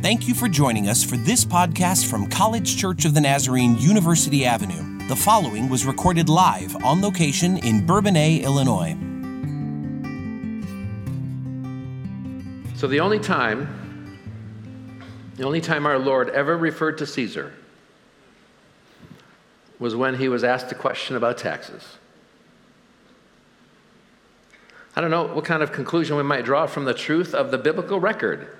Thank you for joining us for this podcast from College Church of the Nazarene, University Avenue. The following was recorded live on location in Bourbonnais, Illinois. So the only time, the only time our Lord ever referred to Caesar was when he was asked a question about taxes. I don't know what kind of conclusion we might draw from the truth of the biblical record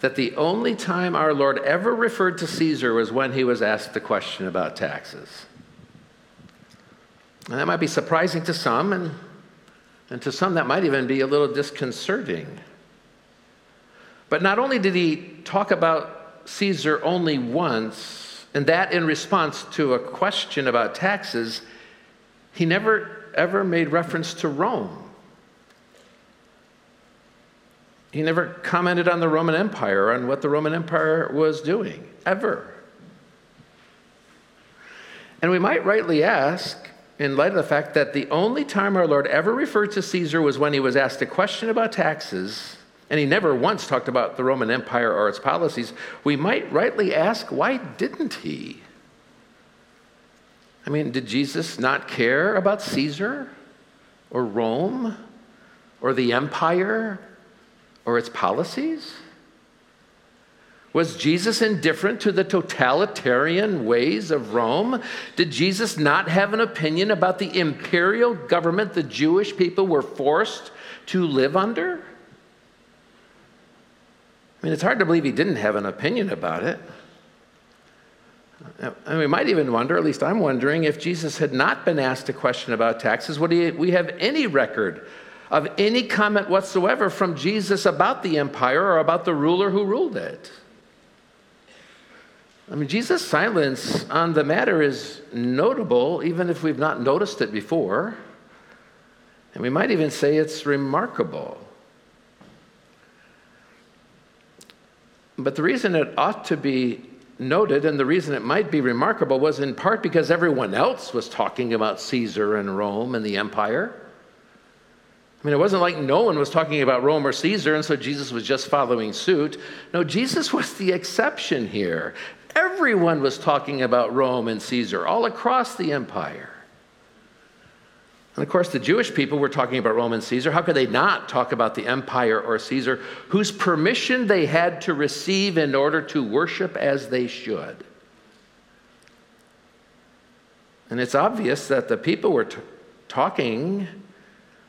that the only time our Lord ever referred to Caesar was when he was asked the question about taxes. And that might be surprising to some, and, and to some that might even be a little disconcerting. But not only did he talk about Caesar only once, and that in response to a question about taxes, he never ever made reference to Rome. He never commented on the Roman Empire, on what the Roman Empire was doing, ever. And we might rightly ask, in light of the fact that the only time our Lord ever referred to Caesar was when he was asked a question about taxes, and he never once talked about the Roman Empire or its policies, we might rightly ask, why didn't he? I mean, did Jesus not care about Caesar or Rome or the empire or its policies? Was Jesus indifferent to the totalitarian ways of Rome? Did Jesus not have an opinion about the imperial government the Jewish people were forced to live under? I mean, it's hard to believe he didn't have an opinion about it. And we might even wonder, at least I'm wondering, if Jesus had not been asked a question about taxes, would he, we have any record of any comment whatsoever from Jesus about the empire or about the ruler who ruled it. I mean, Jesus' silence on the matter is notable, even if we've not noticed it before. And we might even say it's remarkable. But the reason it ought to be noted and the reason it might be remarkable was in part because everyone else was talking about Caesar and Rome and the empire. I mean, it wasn't like no one was talking about Rome or Caesar, and so Jesus was just following suit. No, Jesus was the exception here. Everyone was talking about Rome and Caesar all across the empire. And of course, the Jewish people were talking about Rome and Caesar. How could they not talk about the empire or Caesar, whose permission they had to receive in order to worship as they should? And it's obvious that the people were t- talking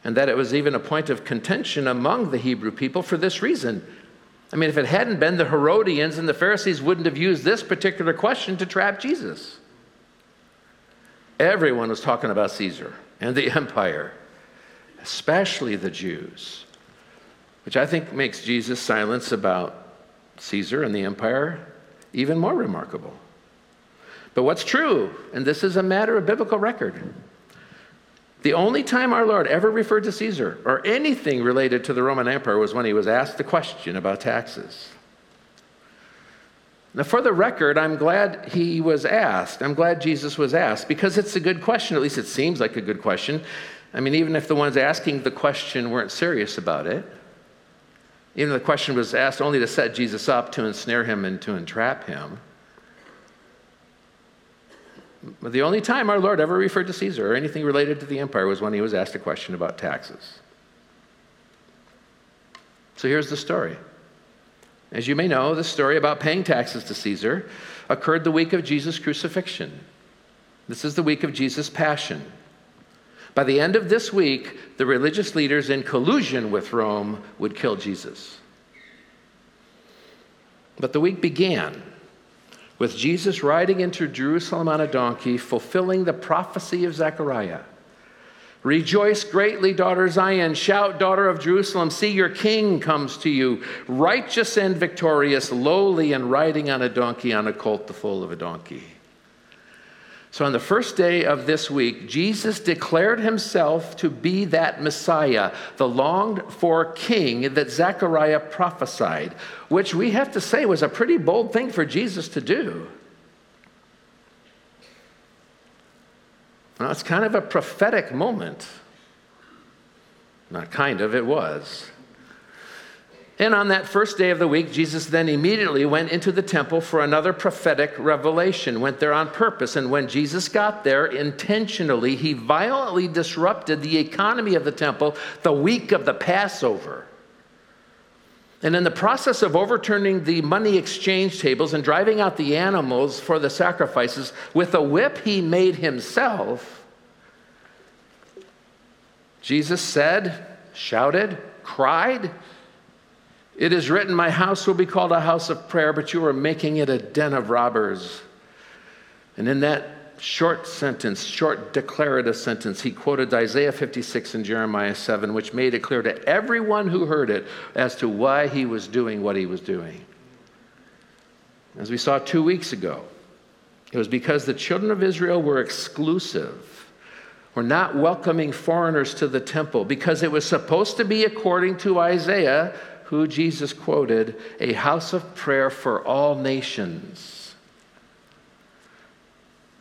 and that it was even a point of contention among the Hebrew people for this reason. I mean, if it hadn't been, the Herodians and the Pharisees wouldn't have used this particular question to trap Jesus. Everyone was talking about Caesar and the empire, especially the Jews, which I think makes Jesus' silence about Caesar and the empire even more remarkable. But what's true, and this is a matter of biblical record, the only time our Lord ever referred to Caesar or anything related to the Roman Empire was when he was asked a question about taxes. Now, for the record, I'm glad he was asked. I'm glad Jesus was asked because it's a good question. At least it seems like a good question. I mean, even if the ones asking the question weren't serious about it, even if the question was asked only to set Jesus up, to ensnare him, and to entrap him. The only time our Lord ever referred to Caesar or anything related to the empire was when he was asked a question about taxes. So here's the story. As you may know, the story about paying taxes to Caesar occurred the week of Jesus' crucifixion. This is the week of Jesus' passion. By the end of this week, the religious leaders, in collusion with Rome, would kill Jesus. But the week began with Jesus riding into Jerusalem on a donkey, fulfilling the prophecy of Zechariah. Rejoice greatly, daughter Zion. Shout, daughter of Jerusalem. See, your king comes to you, righteous and victorious, lowly and riding on a donkey, on a colt, the foal of a donkey. So, on the first day of this week, Jesus declared himself to be that Messiah, the longed for king that Zechariah prophesied, which we have to say was a pretty bold thing for Jesus to do. Now, it's kind of a prophetic moment. Not kind of, it was. And on that first day of the week, Jesus then immediately went into the temple for another prophetic revelation, went there on purpose. And when Jesus got there, intentionally, he violently disrupted the economy of the temple the week of the Passover. And in the process of overturning the money exchange tables and driving out the animals for the sacrifices with a whip he made himself, Jesus said, shouted, cried, It is written, My house will be called a house of prayer, but you are making it a den of robbers. And in that short sentence, short declarative sentence, he quoted Isaiah 56 and Jeremiah 7, which made it clear to everyone who heard it as to why he was doing what he was doing. As we saw two weeks ago, it was because the children of Israel were exclusive, were not welcoming foreigners to the temple, because it was supposed to be, according to Isaiah, who Jesus quoted, a house of prayer for all nations.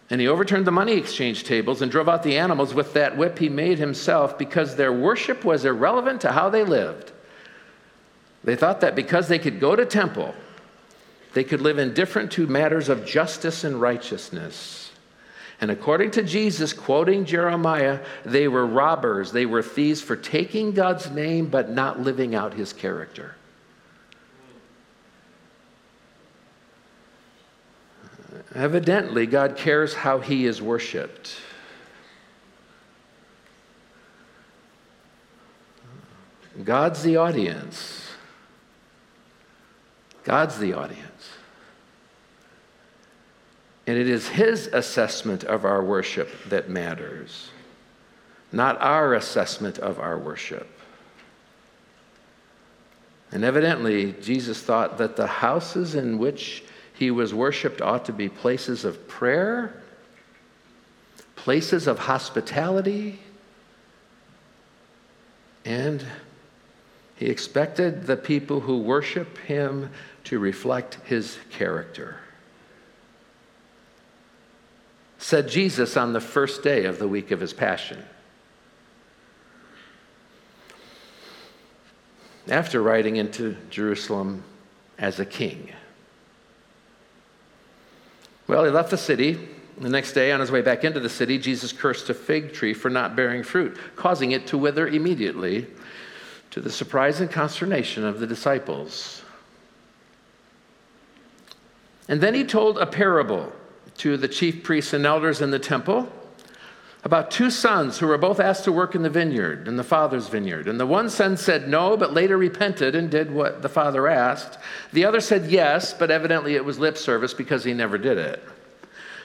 And he overturned the money exchange tables and drove out the animals with that whip he made himself because their worship was irrelevant to how they lived. They thought that because they could go to temple, they could live indifferent to matters of justice and righteousness. And according to Jesus, quoting Jeremiah, they were robbers, they were thieves for taking God's name but not living out his character. Evidently, God cares how he is worshiped. God's the audience. God's the audience. And it is His assessment of our worship that matters, not our assessment of our worship. And evidently, Jesus thought that the houses in which he was worshiped ought to be places of prayer, places of hospitality, and he expected the people who worship him to reflect his character. Said Jesus on the first day of the week of his passion. After riding into Jerusalem as a king. Well, he left the city. The next day, on his way back into the city, Jesus cursed a fig tree for not bearing fruit, causing it to wither immediately, to the surprise and consternation of the disciples. And then he told a parable to the chief priests and elders in the temple about two sons who were both asked to work in the vineyard, in the father's vineyard. And the one son said no, but later repented and did what the father asked. The other said yes, but evidently it was lip service because he never did it.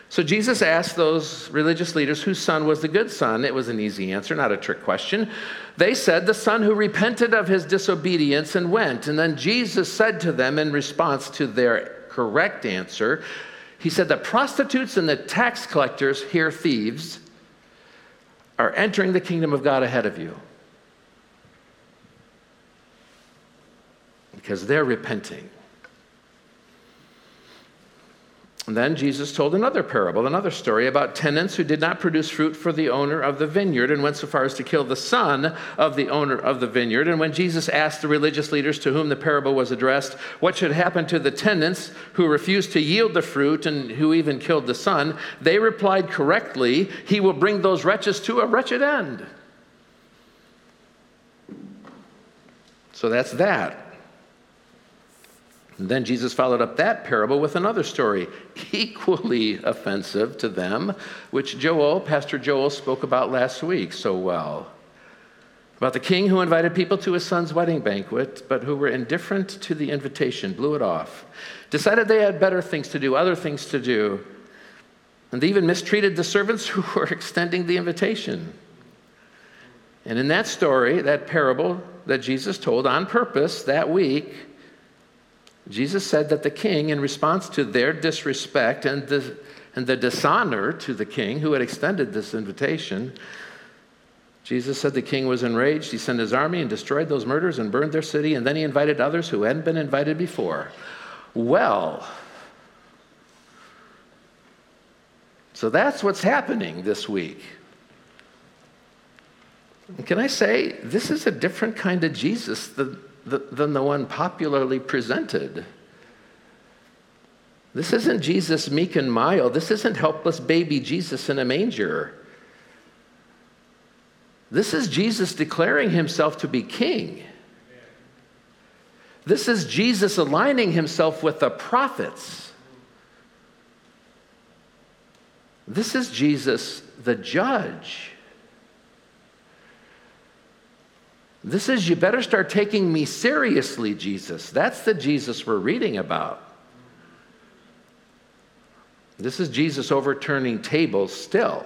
So Jesus asked those religious leaders whose son was the good son. It was an easy answer, not a trick question. They said, The son who repented of his disobedience and went. And then Jesus said to them in response to their correct answer, He said, The prostitutes and the tax collectors, here thieves, are entering the kingdom of God ahead of you. Because they're repenting. And then Jesus told another parable, another story about tenants who did not produce fruit for the owner of the vineyard and went so far as to kill the son of the owner of the vineyard. And when Jesus asked the religious leaders to whom the parable was addressed what should happen to the tenants who refused to yield the fruit and who even killed the son, they replied correctly, He will bring those wretches to a wretched end. So that's that. And then Jesus followed up that parable with another story, equally offensive to them, which Joel, Pastor Joel, spoke about last week so well. About the king who invited people to his son's wedding banquet, but who were indifferent to the invitation, blew it off, decided they had better things to do, other things to do, and they even mistreated the servants who were extending the invitation. And in that story, that parable that Jesus told on purpose that week, Jesus said that the king, in response to their disrespect and the, and the dishonor to the king who had extended this invitation, Jesus said the king was enraged. He sent his army and destroyed those murders and burned their city, and then he invited others who hadn't been invited before. Well, so that's what's happening this week. Can I say, this is a different kind of Jesus than the one popularly presented. This isn't Jesus meek and mild. This isn't helpless baby Jesus in a manger. This is Jesus declaring himself to be king. This is Jesus aligning himself with the prophets. This is Jesus the judge. This is, you better start taking me seriously, Jesus. That's the Jesus we're reading about. This is Jesus overturning tables still.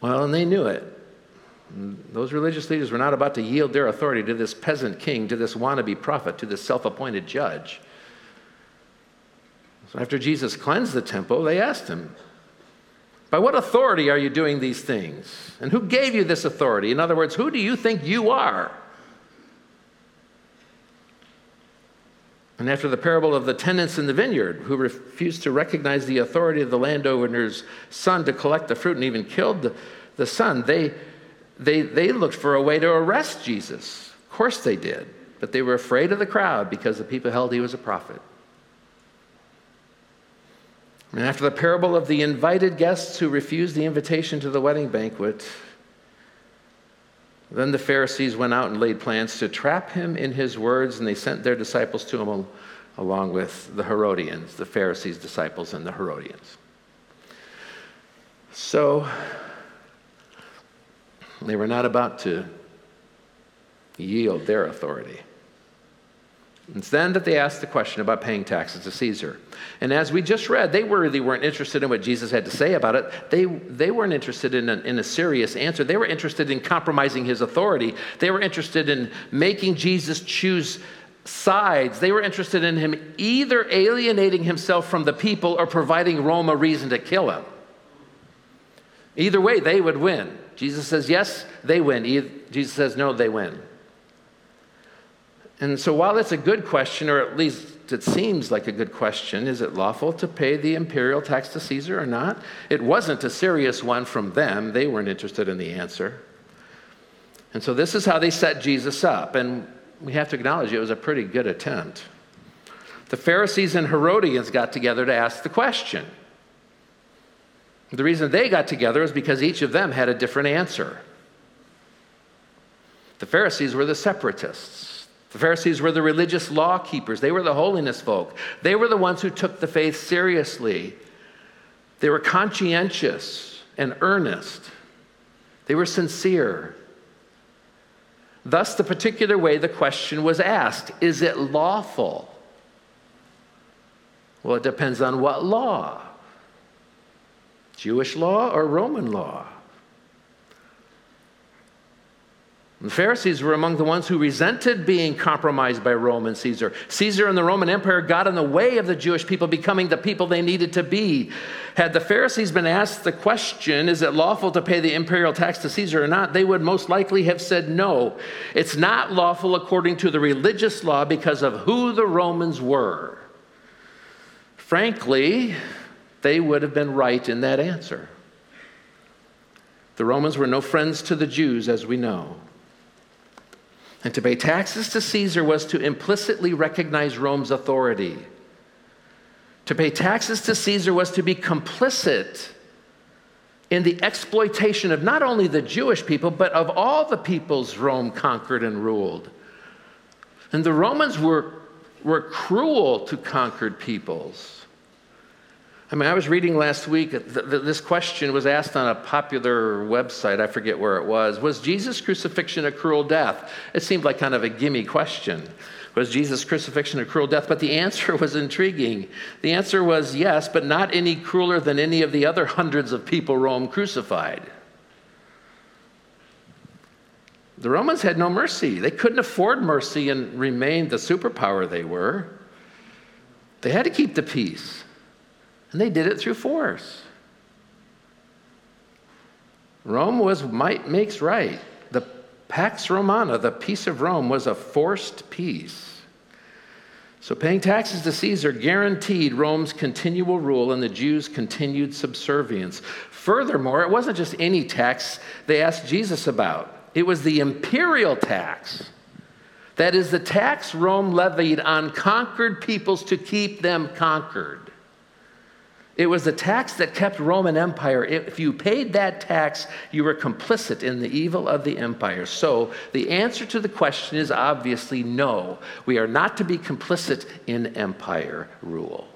Well, and they knew it. Those religious leaders were not about to yield their authority to this peasant king, to this wannabe prophet, to this self appointed judge. So after Jesus cleansed the temple, they asked him, By what authority are you doing these things? And who gave you this authority? In other words, who do you think you are? And after the parable of the tenants in the vineyard who refused to recognize the authority of the landowner's son to collect the fruit and even killed the, the son, they, they, they looked for a way to arrest Jesus. Of course they did, but they were afraid of the crowd because the people held he was a prophet. And after the parable of the invited guests who refused the invitation to the wedding banquet, then the Pharisees went out and laid plans to trap him in his words, and they sent their disciples to him along with the Herodians, the Pharisees' disciples, and the Herodians. So they were not about to yield their authority. It's then that they asked the question about paying taxes to Caesar. And as we just read, they really weren't interested in what Jesus had to say about it. They, they weren't interested in a, in a serious answer. They were interested in compromising his authority. They were interested in making Jesus choose sides. They were interested in him either alienating himself from the people or providing Rome a reason to kill him. Either way, they would win. Jesus says yes, they win. Jesus says no, they win. And so, while it's a good question, or at least it seems like a good question, is it lawful to pay the imperial tax to Caesar or not? It wasn't a serious one from them. They weren't interested in the answer. And so, this is how they set Jesus up. And we have to acknowledge it was a pretty good attempt. The Pharisees and Herodians got together to ask the question. The reason they got together is because each of them had a different answer. The Pharisees were the separatists. The Pharisees were the religious law keepers, they were the holiness folk. They were the ones who took the faith seriously. They were conscientious and earnest, they were sincere. Thus, the particular way the question was asked is it lawful? Well, it depends on what law Jewish law or Roman law? The Pharisees were among the ones who resented being compromised by Rome and Caesar. Caesar and the Roman Empire got in the way of the Jewish people becoming the people they needed to be. Had the Pharisees been asked the question, is it lawful to pay the imperial tax to Caesar or not, they would most likely have said no. It's not lawful according to the religious law because of who the Romans were. Frankly, they would have been right in that answer. The Romans were no friends to the Jews, as we know. And to pay taxes to Caesar was to implicitly recognize Rome's authority. To pay taxes to Caesar was to be complicit in the exploitation of not only the Jewish people, but of all the peoples Rome conquered and ruled. And the Romans were, were cruel to conquered peoples. I mean, I was reading last week, this question was asked on a popular website, I forget where it was. Was Jesus' crucifixion a cruel death? It seemed like kind of a gimme question. Was Jesus' crucifixion a cruel death? But the answer was intriguing. The answer was yes, but not any crueler than any of the other hundreds of people Rome crucified. The Romans had no mercy. They couldn't afford mercy and remain the superpower they were. They had to keep the peace. And they did it through force. Rome was might makes right. The Pax Romana, the peace of Rome, was a forced peace. So, paying taxes to Caesar guaranteed Rome's continual rule and the Jews' continued subservience. Furthermore, it wasn't just any tax they asked Jesus about, it was the imperial tax. That is the tax Rome levied on conquered peoples to keep them conquered. It was the tax that kept Roman Empire. If you paid that tax, you were complicit in the evil of the empire. So the answer to the question is obviously no. We are not to be complicit in empire rule,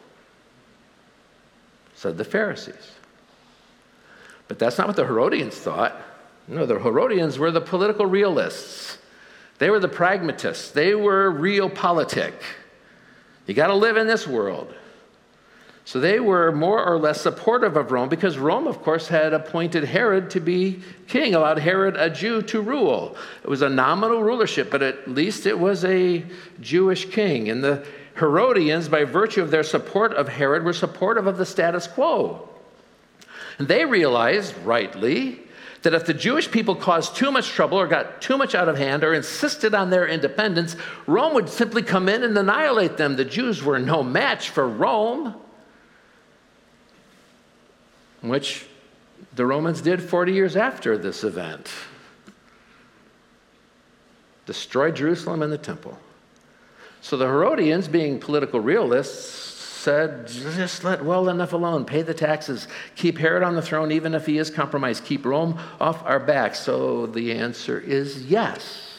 said the Pharisees. But that's not what the Herodians thought. No, the Herodians were the political realists. They were the pragmatists. They were realpolitik. You got to live in this world. So they were more or less supportive of Rome because Rome, of course, had appointed Herod to be king, allowed Herod, a Jew, to rule. It was a nominal rulership, but at least it was a Jewish king. And the Herodians, by virtue of their support of Herod, were supportive of the status quo. And they realized, rightly, that if the Jewish people caused too much trouble or got too much out of hand or insisted on their independence, Rome would simply come in and annihilate them. The Jews were no match for Rome which the Romans did 40 years after this event destroyed Jerusalem and the temple. So the Herodians, being political realists, said, just let well enough alone, pay the taxes, keep Herod on the throne, even if he is compromised, keep Rome off our backs. So the answer is yes,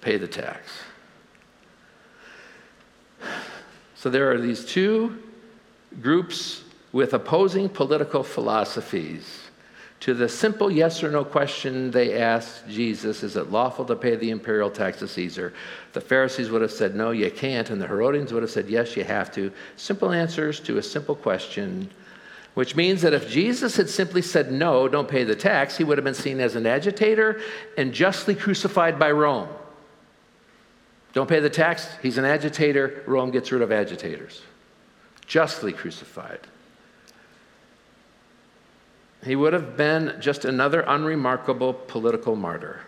pay the tax. So there are these two groups with opposing political philosophies. To the simple yes or no question they asked Jesus, is it lawful to pay the imperial tax to Caesar? The Pharisees would have said, no, you can't. And the Herodians would have said, yes, you have to. Simple answers to a simple question, which means that if Jesus had simply said, no, don't pay the tax, he would have been seen as an agitator and justly crucified by Rome. Don't pay the tax, he's an agitator, Rome gets rid of agitators. Justly crucified. He would have been just another unremarkable political martyr.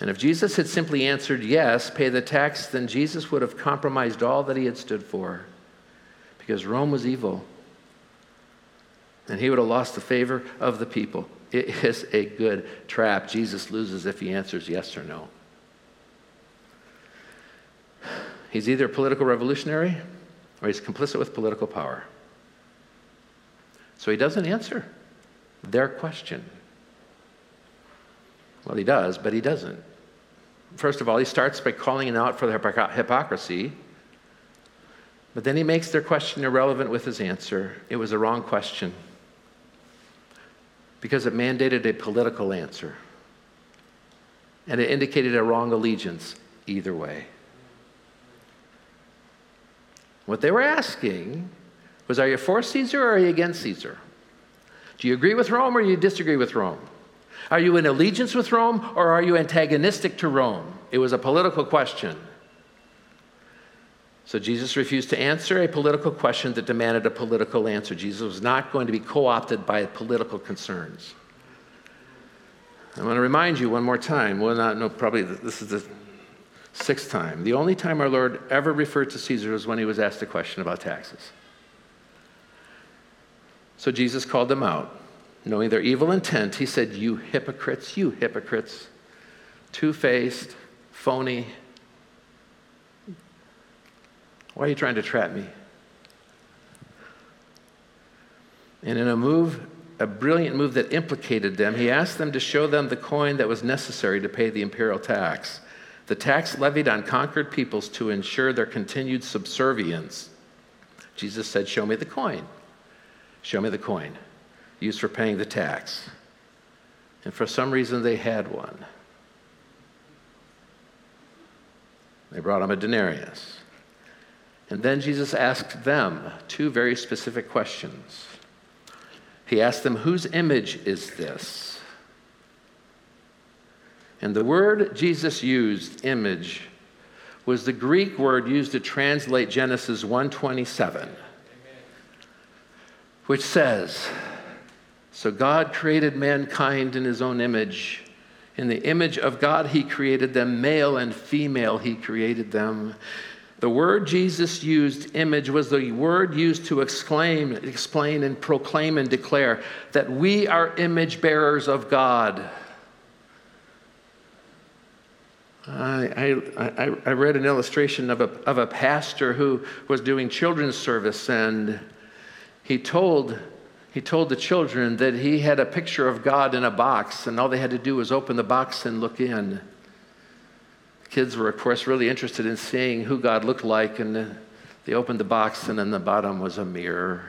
And if Jesus had simply answered yes, pay the tax, then Jesus would have compromised all that he had stood for because Rome was evil. And he would have lost the favor of the people. It is a good trap. Jesus loses if he answers yes or no. He's either a political revolutionary or he's complicit with political power. So he doesn't answer their question. Well, he does, but he doesn't. First of all, he starts by calling them out for their hypocrisy, but then he makes their question irrelevant with his answer. It was a wrong question because it mandated a political answer, and it indicated a wrong allegiance either way. What they were asking was Are you for Caesar or are you against Caesar? Do you agree with Rome or do you disagree with Rome? Are you in allegiance with Rome or are you antagonistic to Rome? It was a political question. So Jesus refused to answer a political question that demanded a political answer. Jesus was not going to be co opted by political concerns. I want to remind you one more time. Well, not, no, probably this is the sixth time. The only time our Lord ever referred to Caesar was when he was asked a question about taxes. So Jesus called them out. Knowing their evil intent, he said, You hypocrites, you hypocrites, two faced, phony. Why are you trying to trap me? And in a move, a brilliant move that implicated them, he asked them to show them the coin that was necessary to pay the imperial tax, the tax levied on conquered peoples to ensure their continued subservience. Jesus said, Show me the coin. Show me the coin used for paying the tax. And for some reason, they had one. They brought him a denarius. And then Jesus asked them two very specific questions. He asked them, Whose image is this? And the word Jesus used, image, was the Greek word used to translate Genesis 127 which says, So God created mankind in his own image. In the image of God, he created them, male and female, he created them. The word Jesus used, image, was the word used to exclaim, explain and proclaim and declare that we are image bearers of God. I, I, I read an illustration of a, of a pastor who was doing children's service, and he told, he told the children that he had a picture of God in a box, and all they had to do was open the box and look in. Kids were, of course, really interested in seeing who God looked like, and they opened the box, and in the bottom was a mirror.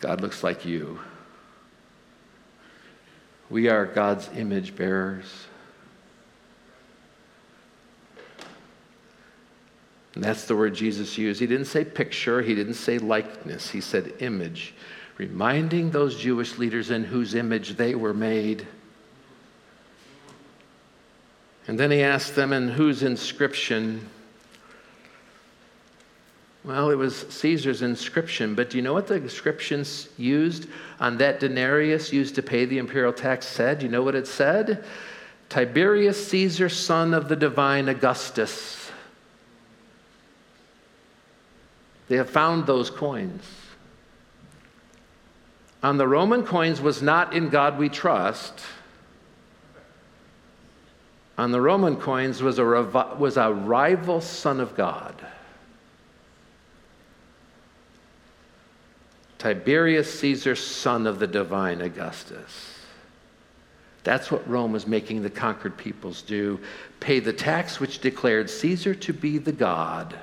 God looks like you. We are God's image bearers. And that's the word Jesus used. He didn't say picture, he didn't say likeness, he said image, reminding those Jewish leaders in whose image they were made. And then he asked them, in whose inscription? Well, it was Caesar's inscription, but do you know what the inscriptions used on that denarius used to pay the imperial tax said? Do you know what it said? Tiberius Caesar, son of the divine Augustus. They have found those coins. On the Roman coins was not in God we trust. On the Roman coins was a, was a rival son of God. Tiberius Caesar, son of the divine Augustus. That's what Rome was making the conquered peoples do pay the tax which declared Caesar to be the God.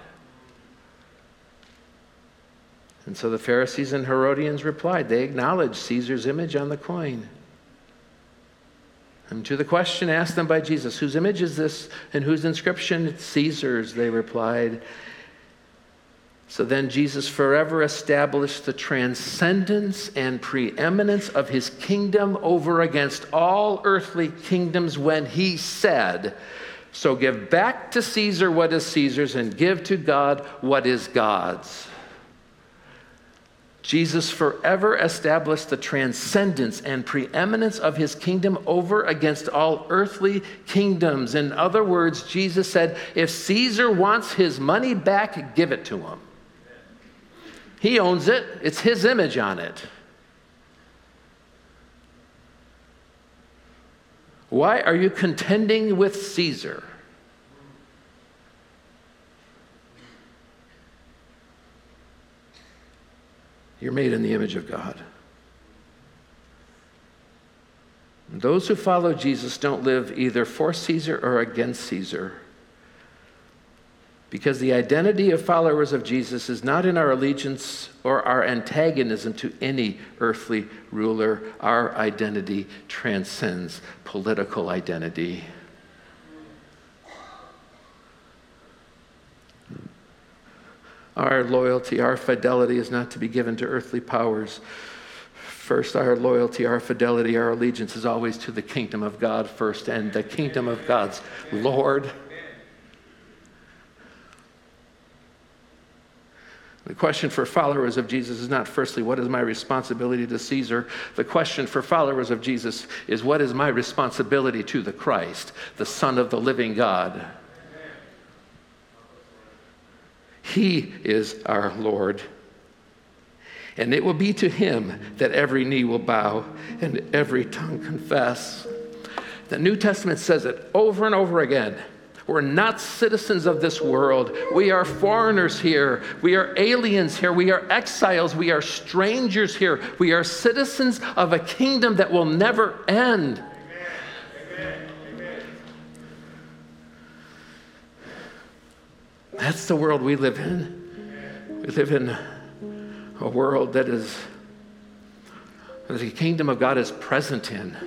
And so the Pharisees and Herodians replied. They acknowledged Caesar's image on the coin. And to the question asked them by Jesus, whose image is this and whose inscription? It's Caesar's, they replied. So then Jesus forever established the transcendence and preeminence of his kingdom over against all earthly kingdoms when he said, So give back to Caesar what is Caesar's and give to God what is God's. Jesus forever established the transcendence and preeminence of his kingdom over against all earthly kingdoms. In other words, Jesus said, if Caesar wants his money back, give it to him. He owns it, it's his image on it. Why are you contending with Caesar? You're made in the image of God. And those who follow Jesus don't live either for Caesar or against Caesar. Because the identity of followers of Jesus is not in our allegiance or our antagonism to any earthly ruler. Our identity transcends political identity. Our loyalty, our fidelity is not to be given to earthly powers. First, our loyalty, our fidelity, our allegiance is always to the kingdom of God first and the kingdom of God's Lord. The question for followers of Jesus is not, firstly, what is my responsibility to Caesar? The question for followers of Jesus is, what is my responsibility to the Christ, the Son of the living God? He is our Lord. And it will be to him that every knee will bow and every tongue confess. The New Testament says it over and over again. We're not citizens of this world. We are foreigners here. We are aliens here. We are exiles. We are strangers here. We are citizens of a kingdom that will never end. That's the world we live in. We live in a world that is, that the kingdom of God is present in.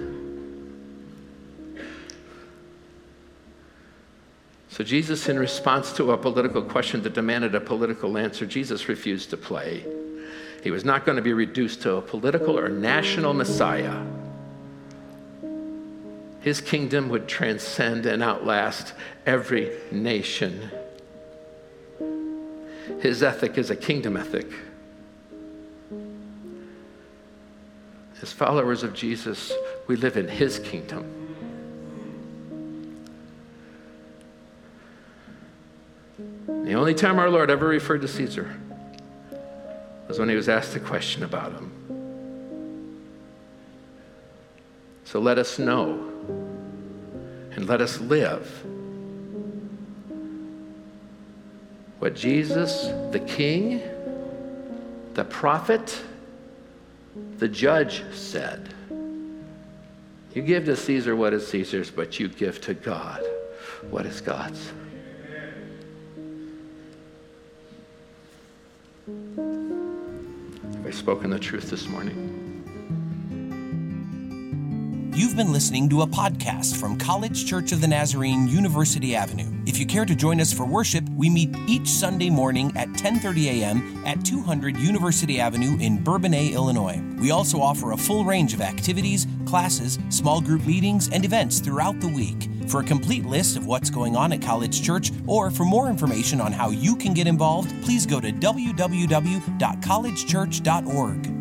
So, Jesus, in response to a political question that demanded a political answer, Jesus refused to play. He was not going to be reduced to a political or national Messiah. His kingdom would transcend and outlast every nation. His ethic is a kingdom ethic. As followers of Jesus, we live in his kingdom. The only time our Lord ever referred to Caesar was when he was asked a question about him. So let us know and let us live what Jesus, the King, the prophet, the judge said. You give to Caesar what is Caesar's, but you give to God what is God's. Have I spoken the truth this morning? You've been listening to a podcast from College Church of the Nazarene, University Avenue. If you care to join us for worship, we meet each Sunday morning at 10:30 a.m. at 200 University Avenue in Bourbonnais, Illinois. We also offer a full range of activities, classes, small group meetings, and events throughout the week. For a complete list of what's going on at College Church or for more information on how you can get involved, please go to www.collegechurch.org.